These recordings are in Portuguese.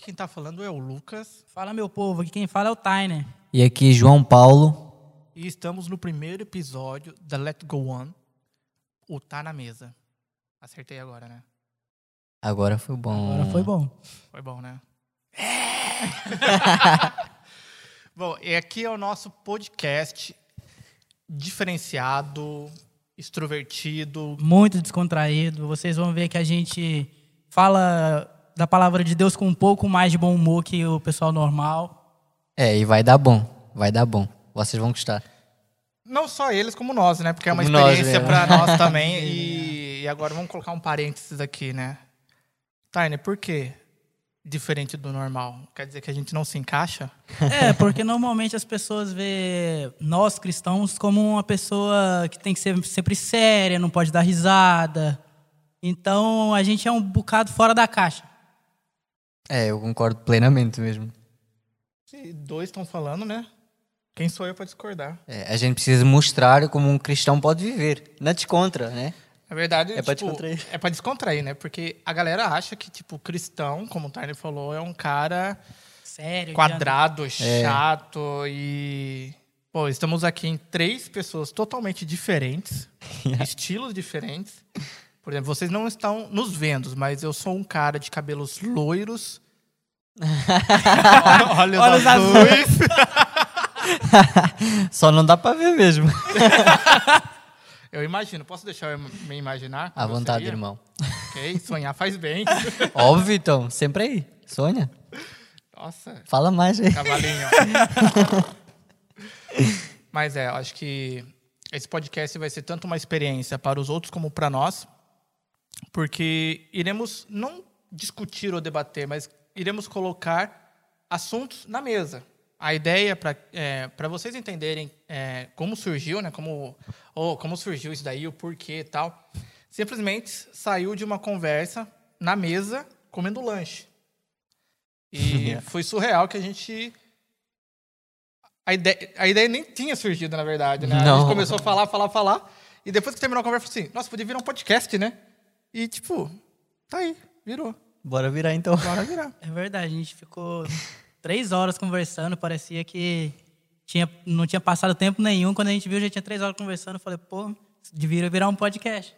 aqui quem tá falando é o Lucas Fala, meu povo, aqui quem fala é o Tainer. E aqui João Paulo. e estamos no primeiro episódio da Let Go On, o Tá na Mesa. Acertei agora, né? Agora foi bom. Agora foi bom. Foi bom, né? bom, e aqui é o nosso podcast diferenciado, extrovertido. Muito descontraído. Vocês vão ver que a gente fala da palavra de Deus com um pouco mais de bom humor que o pessoal normal. É, e vai dar bom. Vai dar bom. Vocês vão gostar. Não só eles, como nós, né? Porque é uma Como experiência mesmo. para nós também. E, e agora vamos colocar um parênteses aqui, né? Taine, por que diferente do normal? Quer dizer que a gente não se encaixa? É, porque normalmente as pessoas vê nós cristãos como uma pessoa que tem que ser sempre séria, não pode dar risada. Então a gente é um bocado fora da caixa. É, eu concordo plenamente mesmo. Se dois estão falando, né? Quem sou eu para discordar? É, a gente precisa mostrar como um cristão pode viver. Na descontra, né? Na verdade, É pra tipo, descontrair. É pra descontrair, né? Porque a galera acha que, tipo, cristão, como o Taine falou, é um cara Sério. quadrado, É. chato e. Pô, estamos aqui em três pessoas totalmente diferentes, estilos diferentes. Por exemplo, vocês não estão nos vendo, mas eu sou um cara de cabelos loiros. Olhos, Olhos azuis. Só não dá pra ver mesmo. Eu imagino. Posso deixar eu me imaginar? À vontade, seria? irmão. Ok, sonhar faz bem. Óbvio, então. Sempre aí. Sônia, Nossa, fala mais aí. Cavalinho. Mas é, acho que esse podcast vai ser tanto uma experiência para os outros como para nós, porque iremos não discutir ou debater, mas iremos colocar assuntos na mesa. A ideia para é, vocês entenderem é, como surgiu, né, como ou como surgiu isso daí, o porquê e tal, simplesmente saiu de uma conversa na mesa comendo lanche. E foi surreal que a gente. A ideia, a ideia nem tinha surgido, na verdade, né? A gente começou a falar, falar, falar. E depois que terminou a conversa, assim: nossa, podia virar um podcast, né? E, tipo, tá aí, virou. Bora virar então. Bora virar. É verdade, a gente ficou três horas conversando, parecia que tinha, não tinha passado tempo nenhum. Quando a gente viu, já tinha três horas conversando. Eu falei, pô, devia virar um podcast.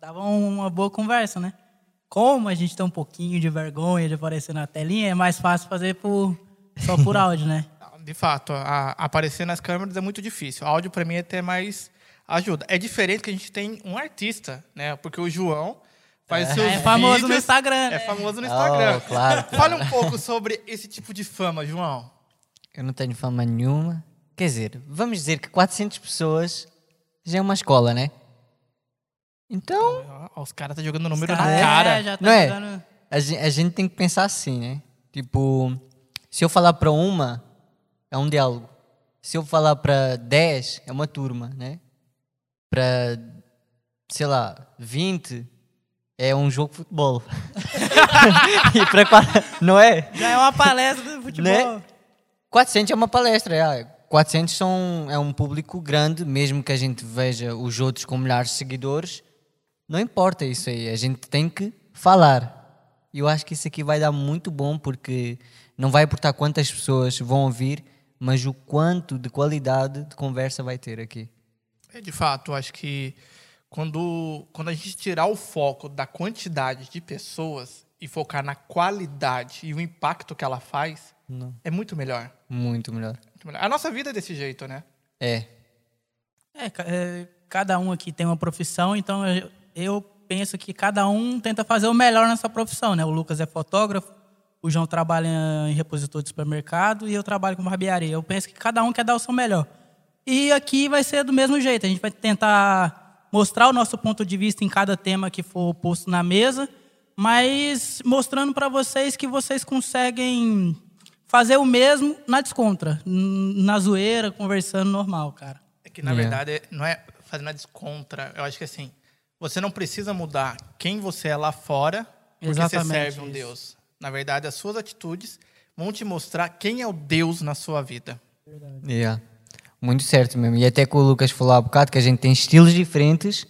Dava- uma boa conversa, né? Como a gente tem um pouquinho de vergonha de aparecer na telinha, é mais fácil fazer por, só por áudio, né? De fato, a- aparecer nas câmeras é muito difícil. O áudio, para mim, até mais ajuda. É diferente que a gente tem um artista, né? Porque o João faz seus É famoso no vídeos- Instagram, É né? famoso no Instagram. Oh, claro. Fale um pouco sobre esse tipo de fama, João. Eu não tenho fama nenhuma. Quer dizer, vamos dizer que 400 pessoas já é uma escola, né? Então, Ó, Os caras tá jogando o número Os na cara. É, já tá não é? jogando- A gen- a gente tem que pensar assim, né? Tipo, se eu falar para uma, é um diálogo. Se eu falar para 10, é uma turma, né? Para, sei lá, 20, é um jogo de futebol. e para não é? Já é uma palestra do futebol. Né? 400 é uma palestra, é. 400 são, é um público grande, mesmo que a gente veja os outros com milhares de seguidores, não importa isso aí, a gente tem que falar. E eu acho que isso aqui vai dar muito bom, porque não vai importar quantas pessoas vão ouvir, mas o quanto de qualidade de conversa vai ter aqui. É, de fato, eu acho que quando, quando a gente tirar o foco da quantidade de pessoas e focar na qualidade e o impacto que ela faz, é muito melhor. Muito melhor. Muito melhor. A nossa vida é desse jeito, né? É, É, é, cada um aqui tem uma profissão, então eu, eu penso que cada um tenta fazer o melhor nessa profissão, né? O Lucas é fotógrafo, o João trabalha em repositor de supermercado e eu trabalho com barbearia. Eu penso que cada um quer dar o seu melhor. E aqui vai ser do mesmo jeito, a gente vai tentar mostrar o nosso ponto de vista em cada tema que for posto na mesa, mas mostrando para vocês que vocês conseguem fazer o mesmo na descontra, na zoeira, conversando normal, cara. É que, na Yeah. verdade, não é fazendo a descontra. Eu acho que, assim, você não precisa mudar quem você é lá fora porque você Exatamente serve um isso. Deus. Na verdade, as suas atitudes vão te mostrar quem é o Deus na sua vida. Yeah. Muito certo mesmo. E até que o Lucas falou há bocado que a gente tem estilos diferentes,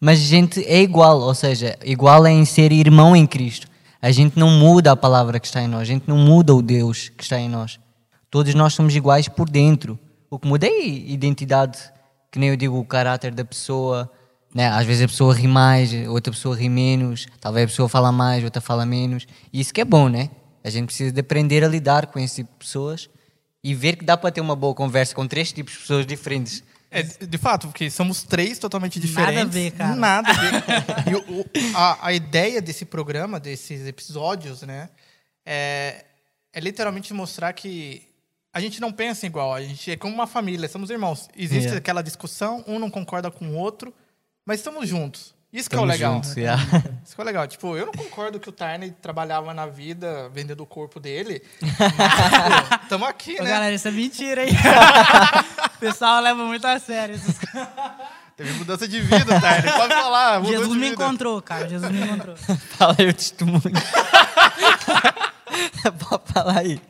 mas a gente é igual, ou seja, igual é em ser irmão em Cristo. A gente não muda a palavra que está em nós, a gente não muda o Deus que está em nós. Todos nós somos iguais por dentro. O que muda é a identidade, que nem eu digo, o caráter da pessoa. Né? Às vezes a pessoa ri mais, outra pessoa ri menos, talvez a pessoa fala mais, outra fala menos. E isso que é bom, né? A gente precisa de aprender a lidar com esse tipo de pessoas e ver que dá para ter uma boa conversa com três tipos de pessoas diferentes. É, de fato, porque somos três totalmente diferentes. Nada a ver, cara. Nada a ver. e o, o, a, a ideia desse programa, desses episódios, né, é, é literalmente mostrar que a gente não pensa igual, a gente é como uma família, somos irmãos. Existe Yeah. aquela discussão, um não concorda com o outro, mas estamos juntos. Isso que é o Tamo legal. juntos, yeah. Isso que é o legal. Tipo, eu não concordo que o Tarney trabalhava na vida vendendo o corpo dele. Mas, tamo aqui, Ô, né? galera, isso é mentira, hein? o pessoal leva muito a sério. essas coisas. Teve mudança de vida, Tarney. Pode falar. Jesus me vida. encontrou, cara. Jesus me encontrou. Fala aí o testemunho. Pode falar aí.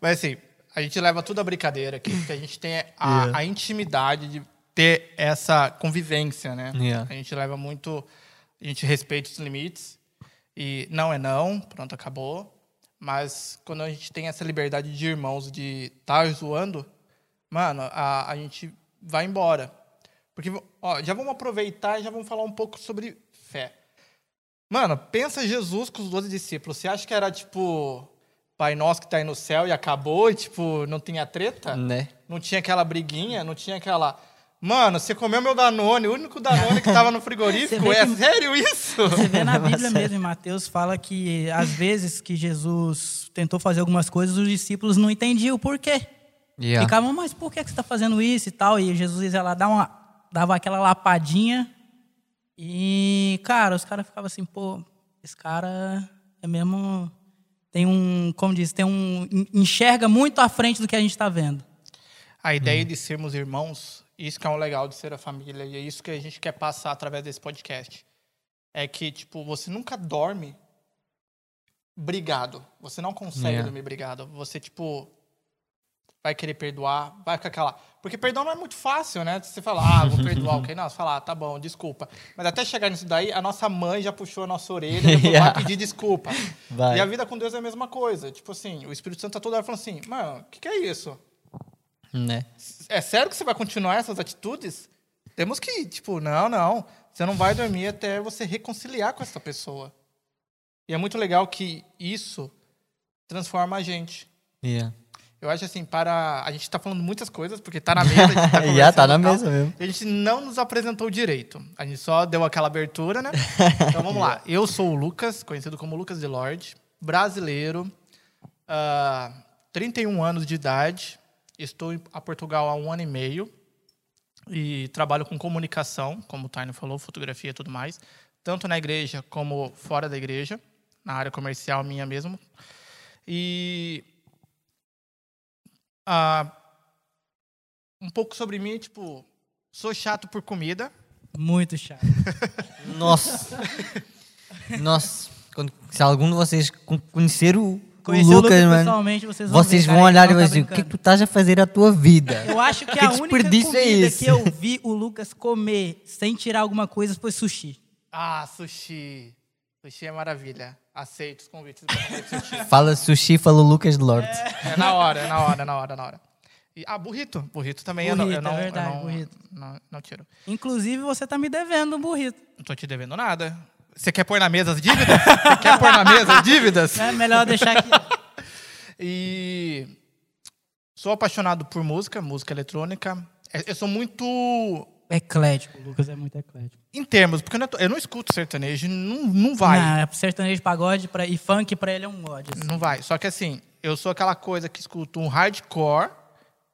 Mas assim, a gente leva tudo a brincadeira aqui, porque a gente tem a, Yeah. a intimidade de ter essa convivência, né? Yeah. A gente leva muito. A gente respeita os limites. E não é não, pronto, acabou. Mas quando a gente tem essa liberdade de irmãos de estar zoando, mano, a, a gente vai embora. Porque, ó, já vamos aproveitar e já vamos falar um pouco sobre fé. Mano, pensa Jesus com os 12 discípulos. Você acha que era tipo Pai Nosso que tá aí no céu e acabou e tipo não tinha treta? Né? Não tinha aquela briguinha, não tinha aquela. Mano, você comeu meu Danone, o único Danone que tava no frigorífico. É que- sério isso? Você vê na Bíblia mesmo, em Mateus, fala que às vezes que Jesus tentou fazer algumas coisas, os discípulos não entendiam o porquê. Yeah. Ficavam, mas por que que você está fazendo isso e tal? E Jesus ia lá dar uma, dava aquela lapadinha. E, cara, os caras ficavam assim, pô, esse cara é mesmo. Tem um, como diz, tem um. enxerga muito à frente do que a gente está vendo. A ideia de sermos irmãos, isso que é o legal de ser a família, e é isso que a gente quer passar através desse podcast. É que, tipo, você nunca dorme brigado. Você não consegue Yeah. dormir brigado. Você, tipo, vai querer perdoar, vai com aquela. Porque perdão não é muito fácil, né? Você fala, ah, vou perdoar, ok? Não, você fala, ah, tá bom, desculpa. Mas até chegar nisso daí, a nossa mãe já puxou a nossa orelha e depois Yeah. vai pedir desculpa. Vai. E a vida com Deus é a mesma coisa. Tipo assim, o Espírito Santo tá toda hora falando assim, mano, o que, que é isso? Né? É sério que você vai continuar essas atitudes? Temos que. Tipo, não, não. Você não vai dormir até você reconciliar com essa pessoa. E é muito legal que isso transforma a gente. Yeah. Eu acho assim, para. A gente tá falando muitas coisas, porque tá na mesa. A gente tá Já tá na mesa mesmo. A gente não nos apresentou direito. A gente só deu aquela abertura, né? Então vamos lá. Eu sou o Lucas, conhecido como Lucas de Lorde, brasileiro, ah, 31 anos de idade. Estou em- a Portugal há um ano e meio e trabalho com comunicação, como o Taino falou, fotografia e tudo mais, tanto na igreja como fora da igreja, na área comercial minha mesmo. E ah, um pouco sobre mim, tipo, sou chato por comida. Muito chato. Nossa. Nossa. Quando- se algum de vocês con- conhecer o Conhecer o Lucas, Lucas mano, pessoalmente, vocês vão vocês ver, vão cara, olhar e ele vão não dizer, tá o que, tu estás a fazer à tua vida? Eu acho que, Que a única desperdício comida é que eu vi o Lucas comer sem tirar alguma coisa foi sushi. Ah, sushi. Sushi é maravilha. Aceito os convites sushi. Fala sushi, fala o Lucas de Lorde. É na hora, é na hora, é na hora, é na hora. E, ah, burrito. Burrito também eu não, eu Burrito, não, é eu verdade, não, burrito. não, não tiro. Inclusive, você tá me devendo um burrito. Não tô te devendo nada. Você quer pôr na mesa as dívidas? Você quer pôr na mesa as dívidas? É melhor deixar aqui. E sou apaixonado por música, música eletrônica. É, Eu sou muito Eclético, o Lucas é muito eclético. em termos, porque eu não, eu não escuto sertanejo, não, não vai. Não, é sertanejo pagode pra, e funk pra ele é um god. assim. Não vai. Só que assim, eu sou aquela coisa que escuto um hardcore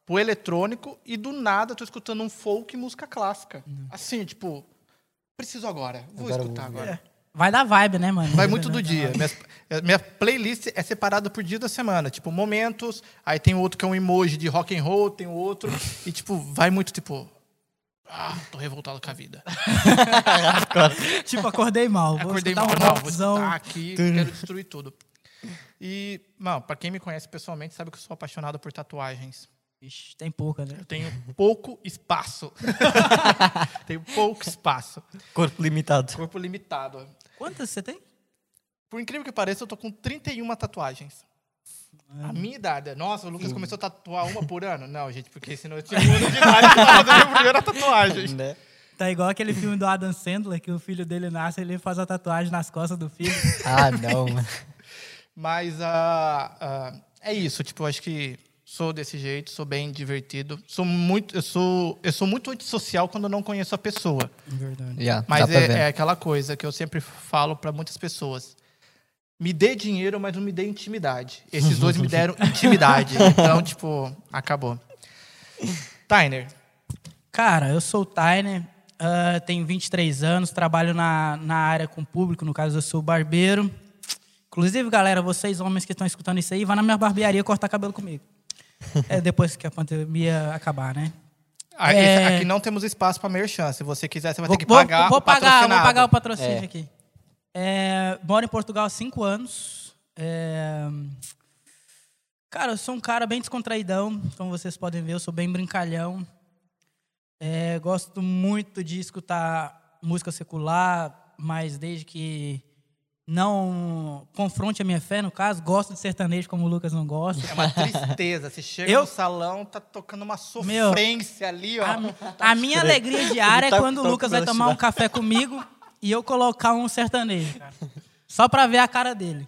pro eletrônico e do nada tô escutando um folk e música clássica. Assim, tipo, preciso agora, vou Agora escutar vou agora. Vai dar vibe, né, mano? Vai muito do dia. Minhas- minha playlist é separada por dia da semana. Tipo, momentos. Aí tem outro que é um emoji de rock and roll, tem outro. E, tipo, vai muito, tipo... Ah, tô revoltado com a vida. Tipo, acordei mal. Vou Acordei mal, um não, vou escutar aqui, quero destruir tudo. E, mano, pra quem me conhece pessoalmente, sabe que eu sou apaixonado por tatuagens. Ixi, tem pouca, né? Eu tenho pouco espaço. tenho pouco espaço. Corpo limitado. Corpo limitado. Quantas você tem? Por incrível que pareça, eu tô com 31 tatuagens. A minha idade. Nossa, o Lucas começou a tatuar uma por ano? Não, gente, porque senão eu tinha um ano de idade que tava fazendo a primeira tatuagem. Né? Tá igual aquele filme do Adam Sandler, que o filho dele nasce e ele faz a tatuagem nas costas do filho. Ah, não, mano. Mas ah, ah, é isso, tipo, eu acho que sou desse jeito, sou bem divertido. Sou muito, eu sou, eu sou muito antissocial quando eu não conheço a pessoa. Verdade. Já, Mas é, é aquela coisa que eu sempre falo para muitas pessoas. Me dê dinheiro, mas não me dê intimidade. Esses dois me deram intimidade. Então, tipo, acabou. Tyner, Cara, eu sou o Tyner, ah, tenho 23 anos, trabalho na, na área com público, no caso eu sou barbeiro. Inclusive, galera, vocês homens que estão escutando isso aí, vá na minha barbearia cortar cabelo comigo. É depois que a pandemia acabar, né? a- É. aqui não temos espaço para merchan. Se você quiser, você vai Vou, ter que vou- pagar vou o pagar, vou pagar o patrocínio É. aqui. É, moro em Portugal há cinco anos. É, cara, eu sou um cara bem descontraidão, como vocês podem ver, eu sou bem brincalhão. É, gosto muito de escutar música secular, mas desde que não confronte a minha fé, no caso, gosto de sertanejo como o Lucas não gosta. É uma tristeza. Você chega Eu- no salão, tá tocando uma Meu, sofrência ali, ó. A, a minha alegria diária é Tá- quando o tá Lucas vai com tomar um café comigo e eu colocar um sertanejo, cara. Só pra ver a cara dele.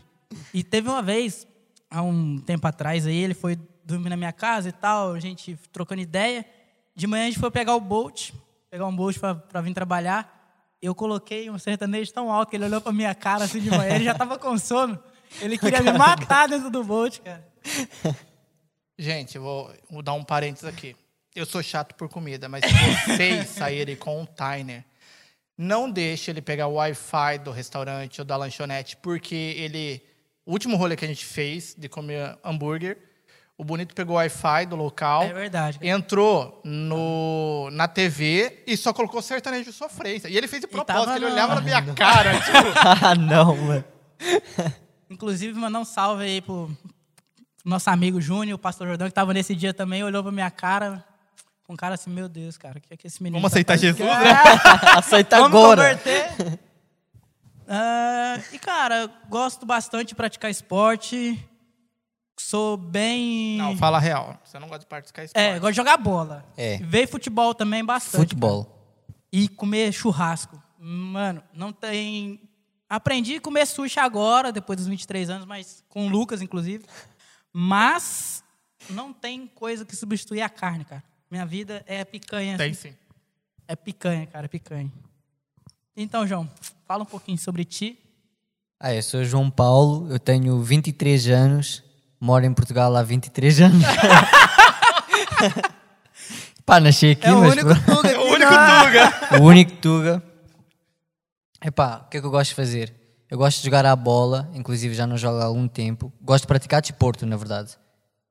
E teve uma vez, há um tempo atrás aí, ele foi dormir na minha casa e tal, a gente trocando ideia. De manhã a gente foi pegar o Bolt, pegar um Bolt pra, pra vir trabalhar. Eu coloquei um sertanejo tão alto que ele olhou pra minha cara assim de manhã, ele já tava com sono. Ele queria me matar dentro do Bolt, cara. Gente, eu vou, vou dar um parênteses aqui. Eu sou chato por comida, mas se vocês saírem com um Tyner, não deixe ele pegar o Wi-Fi do restaurante ou da lanchonete, porque ele. O último rolê que a gente fez de comer hambúrguer, o Bonito pegou o Wi-Fi do local, É verdade. cara. entrou no, na TV e só colocou sertanejo sofrência. E ele fez de propósito, tava ele olhava na minha cara, tipo. ah, não, mano. Inclusive, mandar um salve aí pro nosso amigo Júnior, o pastor Jordão, que tava nesse dia também, olhou pra minha cara, com cara assim, meu Deus, cara, o que é que esse menino Vamos tá aceitar fazendo? Jesus, Ah, Aceita Vamos agora. converter. Ah, e, cara, gosto bastante de praticar esporte. Sou bem... Não, fala a real. Você não gosta de praticar esporte. É, gosto de jogar bola. É. Ver futebol também bastante. Futebol. e comer churrasco. Mano, não tem. Aprendi a comer sushi agora, depois dos 23 anos, mas com o Lucas, inclusive. Mas não tem coisa que substituir a carne, cara. Minha vida é picanha. Tem assim. sim. É picanha, cara, é picanha. Então, João, fala um pouquinho sobre ti. Ah, eu sou João Paulo, eu tenho 23 anos, moro em Portugal há 23 anos. Pá, nasci aqui, É o mas único tuga aqui, O único não. Tuga. o único Tuga. Epá, o que é que eu gosto de fazer? Eu gosto de jogar a bola, inclusive já não jogo há algum tempo. Gosto de praticar desporto, na verdade.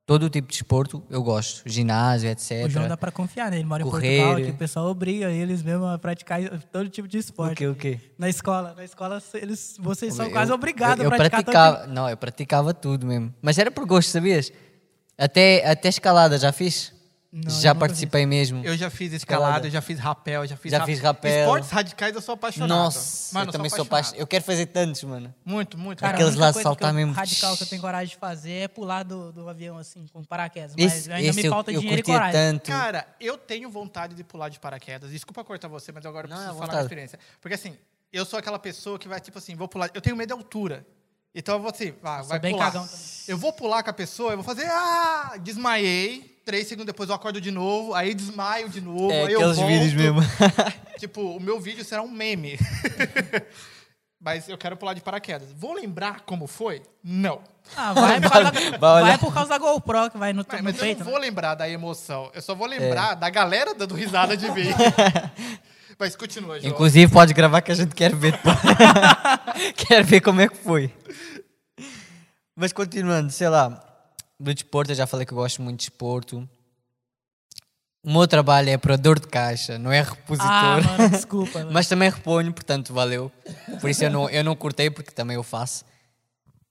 Todo o tipo de desporto eu gosto. Ginásio, etc. O João dá pra confiar nele. Mora em Correr. Portugal, aqui o pessoal obriga eles mesmo a praticar todo tipo de O esporte. quê, o quê? Na escola, na escola eles, vocês são Eu- quase obrigados eu, a eu praticar todo praticava, Não, eu praticava tudo mesmo. Mas era por gosto, sabias? Até, até escalada já fiz? Não, já eu participei mesmo. Eu já fiz escalada, eu já fiz rapel, já fiz Já rap- fiz rapel. Esportes radicais eu sou apaixonado. Nossa, Mano, eu também sou apaixonado. Eu quero fazer tantos, mano. Muito, muito. Cara, Aqueles lá saltar que eu- mesmo. radical que eu tenho coragem de fazer é pular do, do avião, assim, com paraquedas. Esse, Mas ainda esse me eu, falta eu dinheiro e curtia coragem. tanto. Cara, eu tenho vontade de pular de paraquedas. Desculpa cortar você, mas agora eu Não, preciso é falar a experiência. Porque assim, eu sou aquela pessoa que vai, tipo assim, vou pular. Eu tenho medo de altura. Então eu vou assim, vai bem pular. cagão. Eu vou pular com a pessoa, eu vou fazer, ah, desmaiei. Três segundos depois eu acordo de novo, aí desmaio de novo, é aí eu aqueles volto. vídeos mesmo. Tipo, o meu vídeo será um meme. Mas eu quero pular de paraquedas. Vou lembrar como foi? Não. Ah, vai, por causa, Vai por causa da GoPro que vai no, Mas, no mas eu peito. não né? vou lembrar da emoção. Eu só vou É. lembrar da galera dando risada de mim. Mas continua, João. Inclusive, pode gravar que a gente quer ver depois. quer ver como é que foi. Mas continuando, sei lá, do desporto, eu já falei que eu gosto muito de desporto. O meu trabalho é operador de caixa, não é repositor. Ah, mano, desculpa. mano. Mas também reponho, portanto, valeu. Por isso eu não, eu não cortei, porque também eu faço.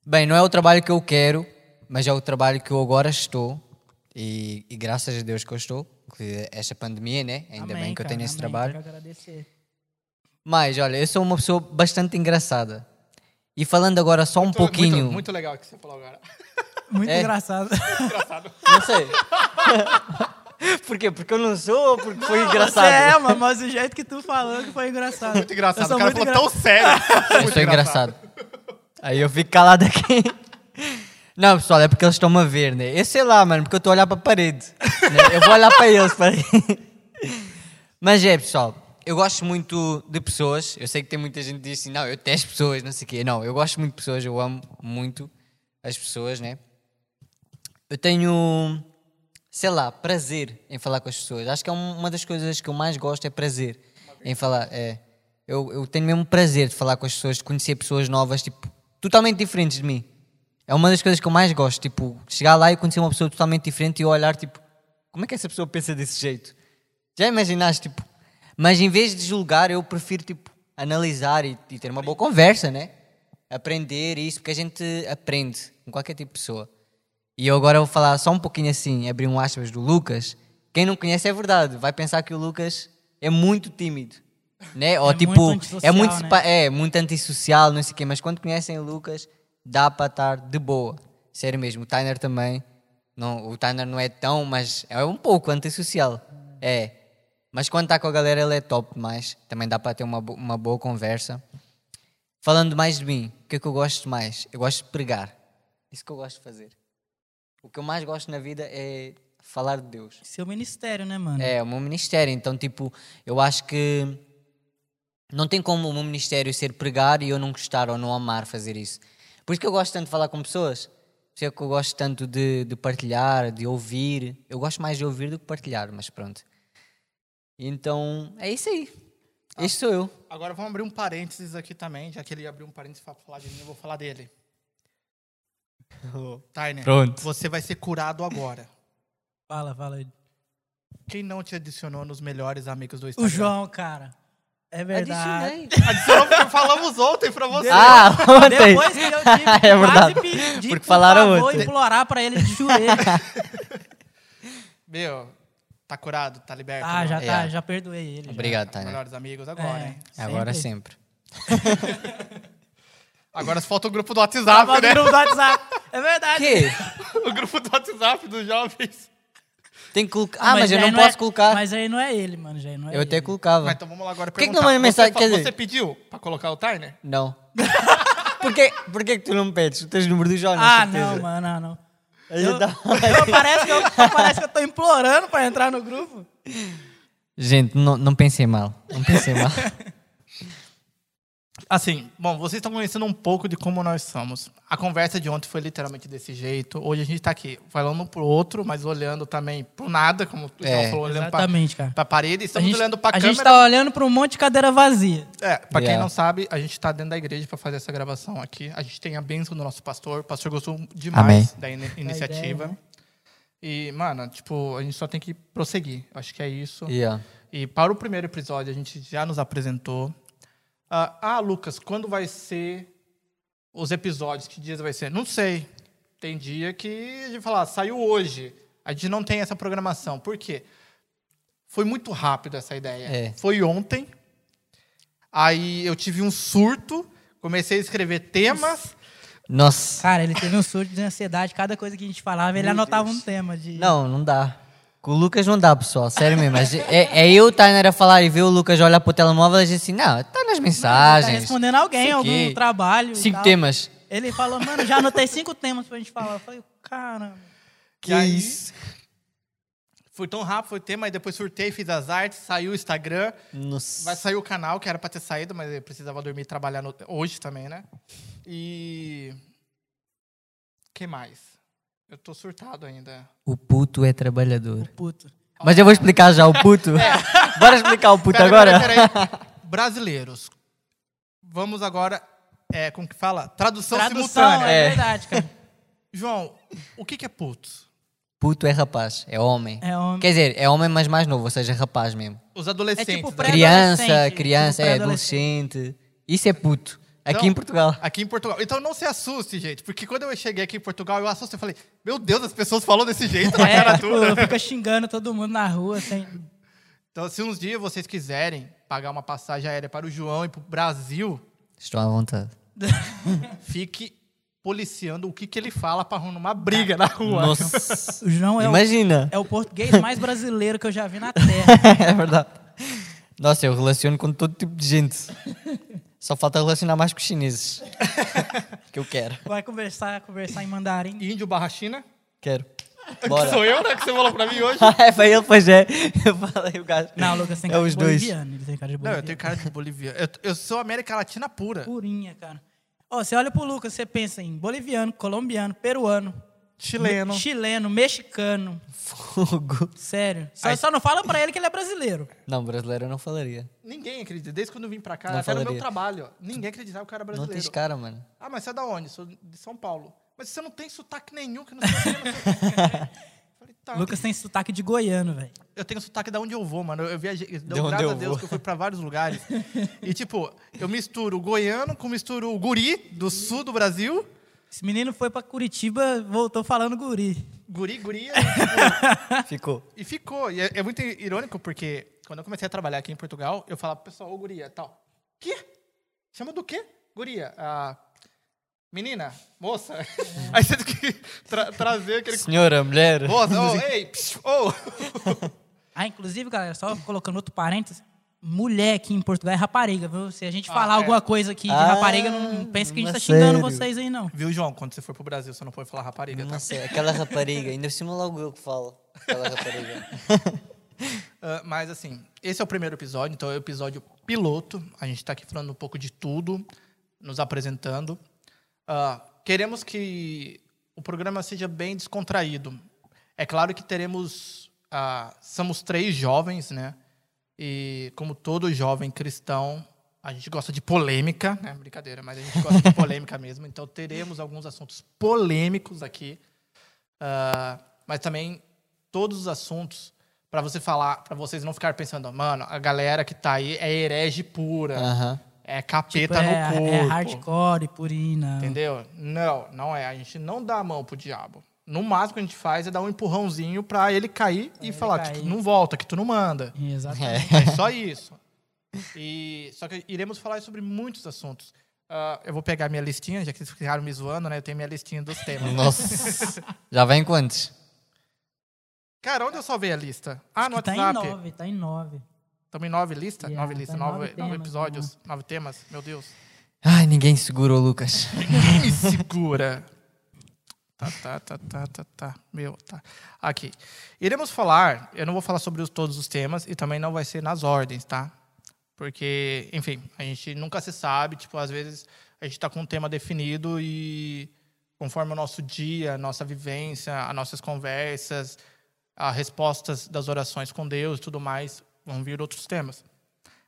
Bem, não é o trabalho que eu quero, mas é o trabalho que eu agora estou. E, e graças a Deus que eu estou. Inclusive, Esta pandemia, né? Ainda Amém, bem que eu cara, tenho esse amém, trabalho. quero agradecer. Mas, olha, eu sou uma pessoa bastante engraçada. E falando agora só um Muito- pouquinho. Muito, muito legal o que você falou agora. Muito É. engraçado. Engraçado. Não sei. Por quê? Porque eu não sou ou porque foi engraçado? Você é, mano, mas o jeito que tu falou que foi engraçado. Muito engraçado. O cara falou engra- tão sério. Eu Muito sou engraçado. Aí eu fico calado aqui. Não, pessoal, é porque eles estão-me a ver, né? Eu sei lá, mano, porque eu estou a olhar para a parede. né? Eu vou olhar para eles. Para... Mas é, pessoal, eu gosto muito de pessoas. Eu sei que tem muita gente que diz assim, não, eu testo pessoas, não sei o quê. Não, eu gosto muito de pessoas, eu amo muito as pessoas, né? Eu tenho, sei lá, prazer em falar com as pessoas. Acho que é um- uma das coisas que eu mais gosto é prazer em falar. É, eu, eu tenho mesmo prazer de falar com as pessoas, de conhecer pessoas novas, tipo, totalmente diferentes de mim. É uma das coisas que eu mais gosto, tipo, chegar lá e conhecer uma pessoa totalmente diferente e olhar, tipo, como é que essa pessoa pensa desse jeito? Já imaginaste, tipo, mas em vez de julgar, eu prefiro, tipo, analisar e, e ter uma boa conversa, né? Aprender isso, porque a gente aprende com qualquer tipo de pessoa. E eu agora vou falar só um pouquinho assim, abrir um aspas do Lucas. Quem não conhece é verdade, vai pensar que o Lucas é muito tímido, né? Ou É tipo, muito é muito né? é muito antissocial, não sei o quê, mas quando conhecem o Lucas, dá para estar de boa. Sério mesmo, o Tyner também. Não, o Tyner não é tão, mas é um pouco antissocial. É. Mas quando está com a galera, ele é top demais. Também dá para ter uma, uma boa conversa. Falando mais de mim, o que é que eu gosto mais? Eu gosto de pregar. Isso que eu gosto de fazer. O que eu mais gosto na vida é falar de Deus. Seu ministério, né, mano? É, o meu ministério. Então, tipo, eu acho que não tem como o meu ministério ser pregar e eu não gostar ou não amar fazer isso. Por isso que eu gosto tanto de falar com pessoas. Por isso é que eu gosto tanto de, de partilhar, de ouvir. Eu gosto mais de ouvir do que partilhar, mas pronto. Então, é isso aí. Este sou eu. Agora vamos abrir um parênteses aqui também, já que ele abriu um parênteses para falar de mim, eu vou falar dele. Tyner, Pronto. você vai ser curado agora. Fala, fala aí. Quem não te adicionou nos melhores amigos do O Instagram? João, cara. É verdade. Adicionei. Adicionou porque falamos ontem pra você. Ah, ontem. Depois que eu tive É verdade. quase pedir, Porque por falaram favor, ontem. implorar pra ele de joelho. Meu, tá curado, tá liberto. ah, já tá, É. já perdoei ele. já. Obrigado, Tá, Tânia. melhores amigos agora, É. hein? Agora Sempre. sempre. Agora falta o grupo do WhatsApp, né? grupo do WhatsApp. É verdade. Que? O grupo do WhatsApp dos jovens. Tem que colocar. Ah, mas, eu aí não posso é- colocar. Mas aí não é ele, mano. Já não é Eu até ele. colocava. Mas então vamos lá agora Por que que não manda mensagem? Você, Quer dizer- você pediu pra colocar o Tyner? Não. Por que, por que que tu não me pedes? Tu tens o número do Jonas? Ah, certeza. não, mano, não, não. Aí Eu, eu- parece, que eu, parece que eu tô implorando pra entrar no grupo. Gente, não, não pensei mal. Não pensei mal. Assim, bom, vocês estão conhecendo um pouco de como nós somos. A conversa de ontem foi literalmente desse jeito. Hoje a gente tá aqui falando um pro outro, mas olhando também pro nada, como o João É. falou, olhando pra, cara. pra parede. A Estamos gente, olhando pra a câmera. gente tá olhando pra um monte de cadeira vazia. É, pra quem Yeah. não sabe, a gente tá dentro da igreja pra fazer essa gravação aqui. A gente tem a bênção do nosso pastor. O pastor gostou demais Amém. da ini- iniciativa. ideia, né? E, mano, tipo, a gente só tem que prosseguir. Acho que é isso. Yeah. E para o primeiro episódio, a gente já nos apresentou. Ah, ah, Lucas, quando vai ser os episódios? Que dias vai ser? Não sei. Tem dia que a gente fala, ah, saiu hoje. A gente não tem essa programação. Por quê? Foi muito rápido essa ideia. É. Foi ontem. Aí eu tive um surto, comecei a escrever temas. Nossa. Cara, ele teve um surto de ansiedade. Cada coisa que a gente falava, ele Meu anotava Deus. um tema de. Não, não dá. Com o Lucas não dá, pessoal. Sério mesmo. Mas É, é eu, o Tyner, a falar e ver o Lucas olhar pro telemóvel e dizer assim, não, tá nas Tá mensagens. respondendo alguém, algum trabalho. e Cinco tal. temas. Ele falou, mano, já anotei cinco temas pra gente falar. Eu falei, caramba. Que aí- isso? Foi tão rápido, foi tema, aí depois surtei, fiz as artes, saiu o Instagram. Nossa. Vai sair o canal, que era pra ter saído, mas eu precisava dormir e trabalhar no- hoje também, né? E. que mais? Eu tô surtado ainda. O puto é trabalhador. Puto. Mas eu vou explicar já o puto. Bora explicar o puto Pera, agora? pera, pera aí. Brasileiros. Vamos agora. É, como que fala? Tradução, Tradução, simultânea. é, É. verdade, cara. João, o que, que é puto? Puto é rapaz, é homem. É homem. Quer dizer, é homem, mas mais novo, ou seja, rapaz mesmo. Os adolescentes. É tipo né? Criança, criança, tipo é adolescente. Isso é puto. Aqui Não, em Portugal. Aqui em Portugal. Então não se assuste, gente. Porque quando eu cheguei aqui em Portugal, eu assustei. Eu falei, meu Deus, as pessoas falam desse jeito na cara É, tipo, dura. fica xingando todo mundo na rua, sem. Então, se uns dias vocês quiserem pagar uma passagem aérea para o João e para o Brasil, Estou à vontade. fique policiando o que, que ele fala pra arrumar briga na rua. Nossa. O João é o, Imagina. é o português mais brasileiro que eu já vi na Terra. é verdade. Nossa, eu relaciono com todo tipo de gente. Só falta relacionar mais com os chineses. que eu quero. Vai conversar, conversar em mandarim. Índio barra China. Quero. Que Bora. sou eu, né? Que você falou pra mim hoje. é, foi ele, pois é. Eu falei o gajo. Não, Lucas tem É cara os de dois. boliviano. Ele tem cara de Não, boliviano. eu tenho cara de boliviano. Eu, eu sou América Latina pura. Purinha, cara. Ó, você olha pro Lucas, você pensa em boliviano, colombiano, peruano, Chileno. me- chileno, mexicano. Fogo. Sério. Só, Aí- só não fala pra ele que ele é brasileiro. Não, brasileiro eu não falaria. Ninguém acredita. Desde quando eu vim pra cá, Não até no meu falaria. trabalho, ó, ninguém acreditava que eu era Não brasileiro. tens cara, mano. Ah, mas você é da onde? Sou de São Paulo. Mas você não tem sotaque nenhum, que eu não sei o que, não tá. Lucas tem sotaque de goiano, velho. Eu tenho sotaque da onde eu vou, mano. Eu viajei. eu dou De onde graças eu a Deus vou. que eu fui pra vários lugares. E, tipo, eu misturo o goiano com misturo o guri do sul do Brasil. Esse menino foi pra Curitiba, voltou falando guri. Guri, guri. e, tipo, Ficou. e ficou. E é, é muito irônico porque quando eu comecei a trabalhar aqui em Portugal, eu falava pro pessoal, ô guria, tal. Quê? Chama do quê? Guria. Ah, menina, moça. Aí você tem que tra- trazer aquele. Senhora, mulher. Moça, ô, ei, psh, ô. Ah, inclusive, galera, só colocando outro parênteses, mulher aqui em Portugal é rapariga, viu? Se a gente Ah, falar é. alguma coisa aqui de Ah, rapariga, não, pense que a gente tá mas xingando sério? vocês aí, não. Viu, João? Quando você for pro Brasil, você não pode falar rapariga, tá? Não sei, aquela rapariga. Ainda por cima logo eu que falo. Aquela rapariga. Ah, mas assim, esse é o primeiro episódio, então é o episódio piloto. A gente está aqui falando um pouco de tudo, nos apresentando. Ah, queremos que o programa seja bem descontraído. É claro que teremos. ah, somos três jovens, né? E como todo jovem cristão, a gente gosta de polêmica, né? Brincadeira, mas a gente gosta de polêmica mesmo. Então teremos alguns assuntos polêmicos aqui. Ah, mas também todos os assuntos para você falar, para vocês não ficarem pensando, mano, a galera que tá aí é herege pura, Aham. é capeta Tipo, é, no corpo. é hardcore, purina. Entendeu? Não, não é. A gente não dá a mão pro diabo. No máximo que a gente faz é dar um empurrãozinho pra ele cair e ele falar cair. que tu não volta, que tu não manda. Exatamente. É só isso. E, só que iremos falar sobre muitos assuntos. Ah, eu vou pegar minha listinha, já que vocês ficaram me zoando, né? Eu tenho minha listinha dos temas. Nossa. Já vem quantos? Cara, onde eu salvei a lista? Ah, no Que tá em WhatsApp. nove, tá em nove. Estamos em nove listas? Yeah, nove listas, tá nove, nove nove episódios, nove temas. Meu Deus. Ai, ninguém segurou, Lucas. Me segura. Tá, tá, tá, tá, tá, tá. Meu, tá. Aqui. Iremos falar, eu não vou falar sobre os- todos os temas e também não vai ser nas ordens, tá? Porque, enfim, a gente nunca se sabe, tipo, às vezes a gente tá com um tema definido e conforme o nosso dia, a nossa vivência, as nossas conversas, as respostas das orações com Deus e tudo mais, vão vir outros temas.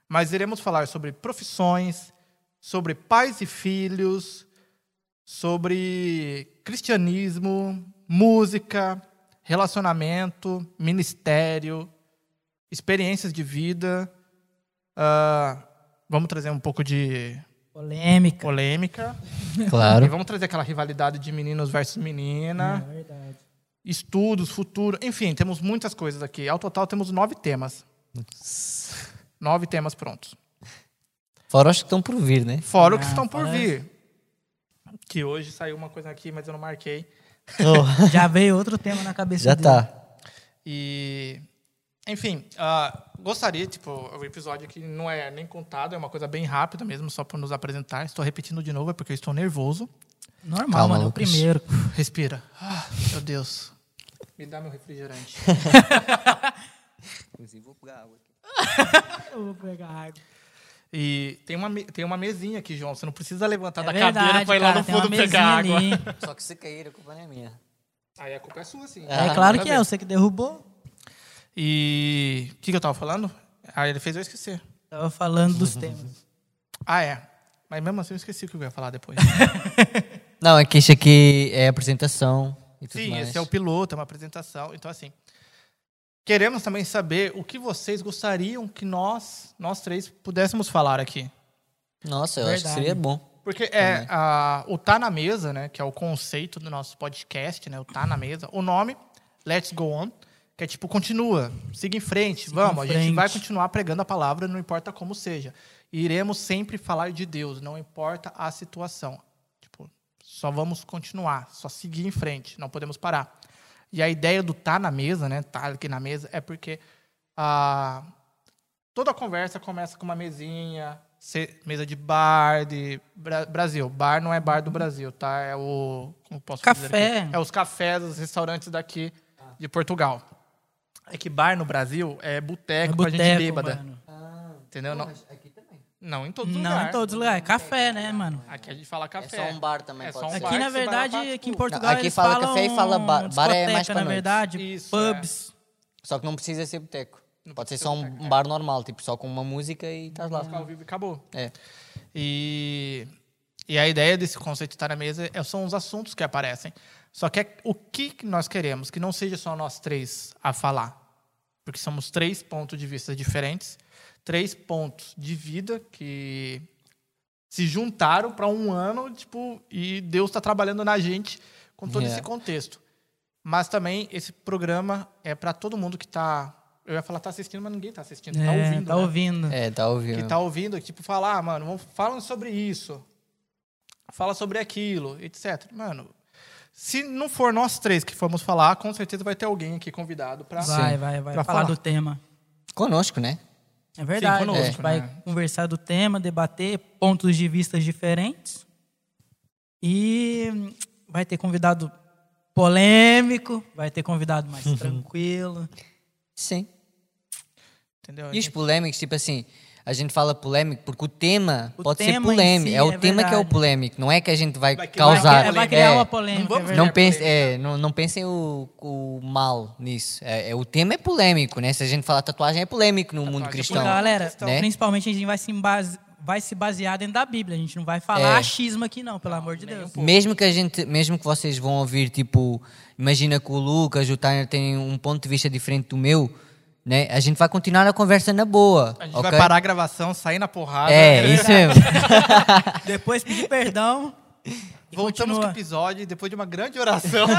Mas iremos falar sobre profissões, sobre pais e filhos, sobre cristianismo, música, relacionamento, ministério, experiências de vida. Ah, vamos trazer um pouco de Polêmica. polêmica. E Claro. vamos trazer aquela rivalidade de meninos versus menina. É verdade. Estudos, futuro. Enfim, temos muitas coisas aqui. Ao total, temos nove temas. Nove temas prontos. Fora os que estão por vir, né? Fora o que Ah, estão por vir. Que hoje saiu uma coisa aqui, mas eu não marquei. Oh, Já veio outro tema na cabeça já dele. tá. E, enfim, ah, gostaria, tipo, o episódio aqui não é nem contado, é uma coisa bem rápida mesmo, só para nos apresentar. Estou repetindo de novo, é porque eu estou nervoso. Normal, Calma, mano. É o Lucas. primeiro. Respira. Ah, meu Deus. Me dá meu refrigerante. Vou pegar água aqui. Eu vou pegar água. E tem uma, tem uma mesinha aqui, João. Você não precisa levantar É da verdade, cadeira para ir lá cara, no tem uma fundo pegar água. ali. Só que se cair, a culpa não é minha. Aí a culpa é sua, sim. É Ah, claro que é, você que derrubou. E o que, que eu tava falando? Ah, ele fez eu esquecer. Tava falando dos temas. Ah, é. Mas mesmo assim eu esqueci o que eu ia falar depois. Não, é que isso aqui é apresentação e tudo Sim, mais. esse é o piloto, é uma apresentação. Então, assim, queremos também saber o que vocês gostariam que nós, nós três, pudéssemos falar aqui. Nossa, eu acho que Verdade. seria bom. Porque é a, o Tá na Mesa, né? Que é o conceito do nosso podcast, né? O Tá na Mesa. O nome, Let's Go On, Que é tipo, continua, siga em frente, Siga vamos, em a gente vai frente. continuar pregando a palavra, não importa como seja. Iremos sempre falar de Deus, não importa a situação. Tipo, só vamos continuar, só seguir em frente, não podemos parar. E a ideia do tá na mesa, né? Tá aqui na mesa, é porque ah, toda a conversa começa com uma mesinha, mesa de bar de Bra- Brasil. Bar não é bar do Brasil, tá? É o. Como posso dizer Café. É os cafés, os restaurantes daqui de Portugal. É que bar no Brasil é É boteco pra gente boteco, bêbada. mano. Entendeu? Não, não em todos os Não, lugares. em todos os lugares. Café, né, mano? Aqui a gente fala É café. só um bar também, É pode só um ser. Aqui, na verdade, aqui em Portugal aqui eles fala falam café e fala bar. Bar é mais pra na noite. verdade. Isso, é. pubs. Só que não precisa ser boteco. Não Pode ser só um é. bar normal, tipo só com uma música e estás lá. Música ao vivo e acabou. É. E, e a ideia desse conceito de estar na mesa é- são os assuntos que aparecem. Só que é o que nós queremos, que não seja só nós três a falar. Porque somos três pontos de vista diferentes, três pontos de vida que se juntaram para um ano, tipo, e Deus está trabalhando na gente com todo Yeah. esse contexto. Mas também esse programa é para todo mundo que está. Eu ia falar tá assistindo, mas ninguém está assistindo, está É, ouvindo. tá né? ouvindo. É, tá ouvindo. que tá ouvindo, tipo, falar, ah, mano, vamos, falam sobre isso. Fala sobre aquilo, etc. Mano, se não for nós três que formos falar, com certeza vai ter alguém aqui convidado pra. Vai, vai, vai. Pra falar, falar. do tema. Conosco, né? É verdade. conosco, a gente vai né? conversar do tema, debater pontos de vista diferentes. E vai ter convidado polêmico, vai ter convidado mais tranquilo. Sim. Entendeu? E os polêmicos, tipo assim, a gente fala polêmico porque o tema O pode tema ser polêmico. si é o é tema que é o verdade. polêmico, não é que a gente vai, Vai causar. criar- vai criar É, uma polêmica. Não é Não, verdade. pense, polêmica. é, não, não pensem o, o mal nisso. É, é- o tema é polêmico, né? Se a gente falar tatuagem, é polêmico no mundo Tatuagem é cristão. Porque, galera. Né? principalmente a gente vai se, embase- vai se basear dentro da Bíblia. A gente não vai falar É. achismo aqui, não, pelo amor de um Deus. pouco. Mesmo que a gente, mesmo que vocês vão ouvir, tipo, imagina que o Lucas, o Tyler tem um ponto de vista diferente do meu, né? A gente vai continuar a conversa na boa. A gente ok? vai parar a gravação, sair na porrada. É, isso mesmo. Depois pedir perdão. e Voltamos continua. com o episódio depois de uma grande oração.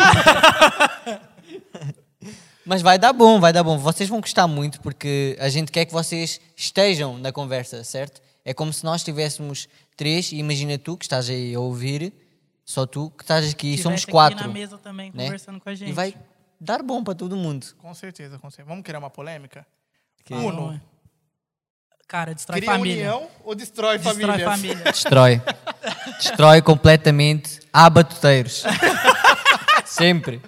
Mas vai dar bom, vai dar bom. Vocês vão gostar muito porque a gente quer que vocês estejam na conversa, certo? É como se nós tivéssemos três e imagina tu que estás aí a ouvir, só tu que estás aqui e somos Tivesse quatro. aqui na mesa também, né? conversando com a gente. E vai dar bom para todo mundo. com certeza, com certeza. Vamos criar uma polêmica? Fala, Uno. Cara, destrói Cria família. união ou destrói, Destrói famílias? família. Destrói. Destrói completamente. Há batuteiros. sempre.